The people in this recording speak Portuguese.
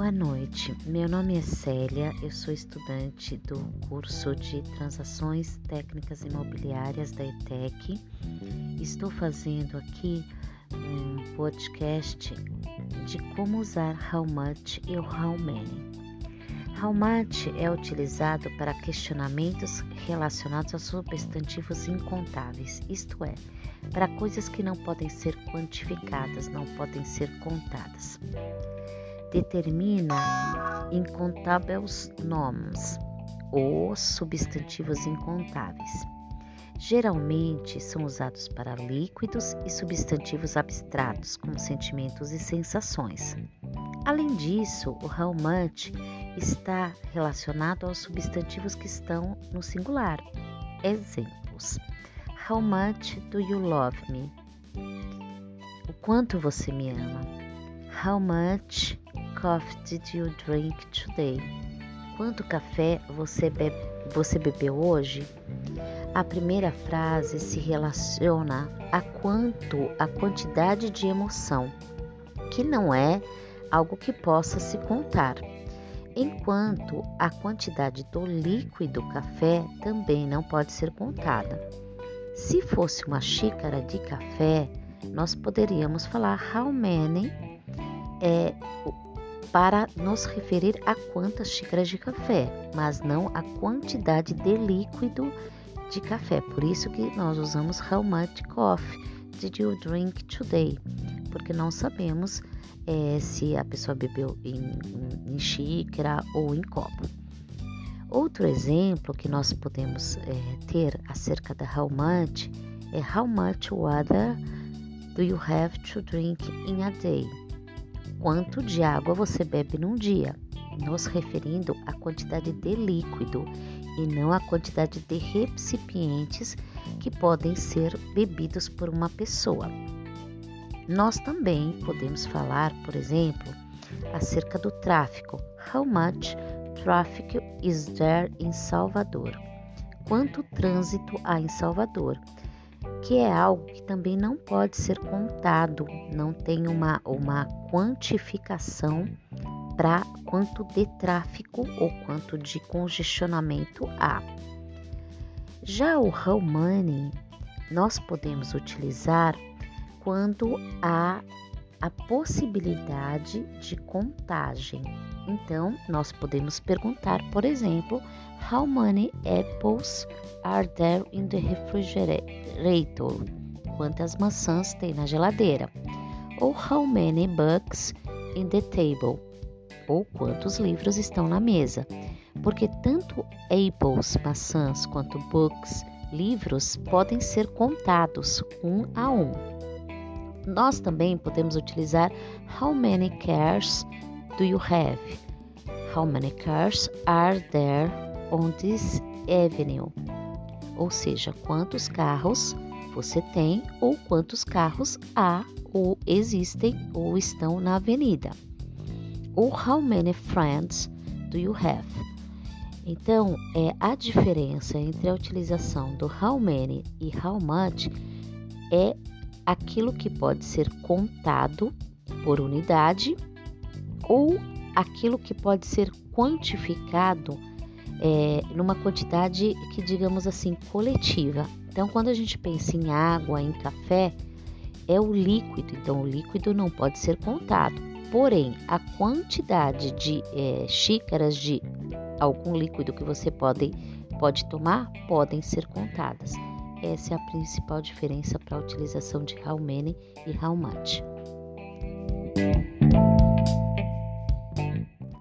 Boa noite, meu nome é Célia, eu sou estudante do curso de Transações Técnicas Imobiliárias da ETEC. Estou fazendo aqui um podcast de como usar how much e how many. How much é utilizado para questionamentos relacionados a substantivos incontáveis, isto é, para coisas que não podem ser quantificadas, não podem ser contadas determina incontáveis nomes ou substantivos incontáveis. Geralmente são usados para líquidos e substantivos abstratos, como sentimentos e sensações. Além disso, o much está relacionado aos substantivos que estão no singular. Exemplos: How much do you love me? O quanto você me ama? How much coffee did you drink today? Quanto café você, bebe, você bebeu hoje? A primeira frase se relaciona a quanto a quantidade de emoção, que não é algo que possa se contar, enquanto a quantidade do líquido café também não pode ser contada. Se fosse uma xícara de café, nós poderíamos falar how many é para nos referir a quantas xícaras de café, mas não a quantidade de líquido de café. Por isso que nós usamos how much coffee did you drink today? Porque não sabemos é, se a pessoa bebeu em, em, xícara ou em copo. Outro exemplo que nós podemos é, ter acerca da how much é how much water do you have to drink in a day? Quanto de água você bebe num dia, nos referindo à quantidade de líquido e não à quantidade de recipientes que podem ser bebidos por uma pessoa. Nós também podemos falar, por exemplo, acerca do tráfego. How much traffic is there in Salvador? Quanto trânsito há em Salvador? Que é algo que também não pode ser contado, não tem uma, uma quantificação para quanto de tráfego ou quanto de congestionamento há. Já o how money nós podemos utilizar quando há a possibilidade de contagem. Então, nós podemos perguntar, por exemplo, how many apples are there in the refrigerator? Quantas maçãs tem na geladeira? Ou how many books in the table? Ou quantos livros estão na mesa? Porque tanto apples, maçãs, quanto books, livros, podem ser contados um a um. Nós também podemos utilizar How many cars do you have? How many cars are there on this avenue? Ou seja, quantos carros você tem ou quantos carros há ou existem ou estão na avenida. Ou how many friends do you have? Então, é a diferença entre a utilização do how many e how much é aquilo que pode ser contado por unidade ou aquilo que pode ser quantificado é, numa quantidade que, digamos assim, coletiva. Então, quando a gente pensa em água, em café, é o líquido, então o líquido não pode ser contado. Porém, a quantidade de é, xícaras de algum líquido que você pode, pode tomar podem ser contadas. Essa é a principal diferença para a utilização de many e much.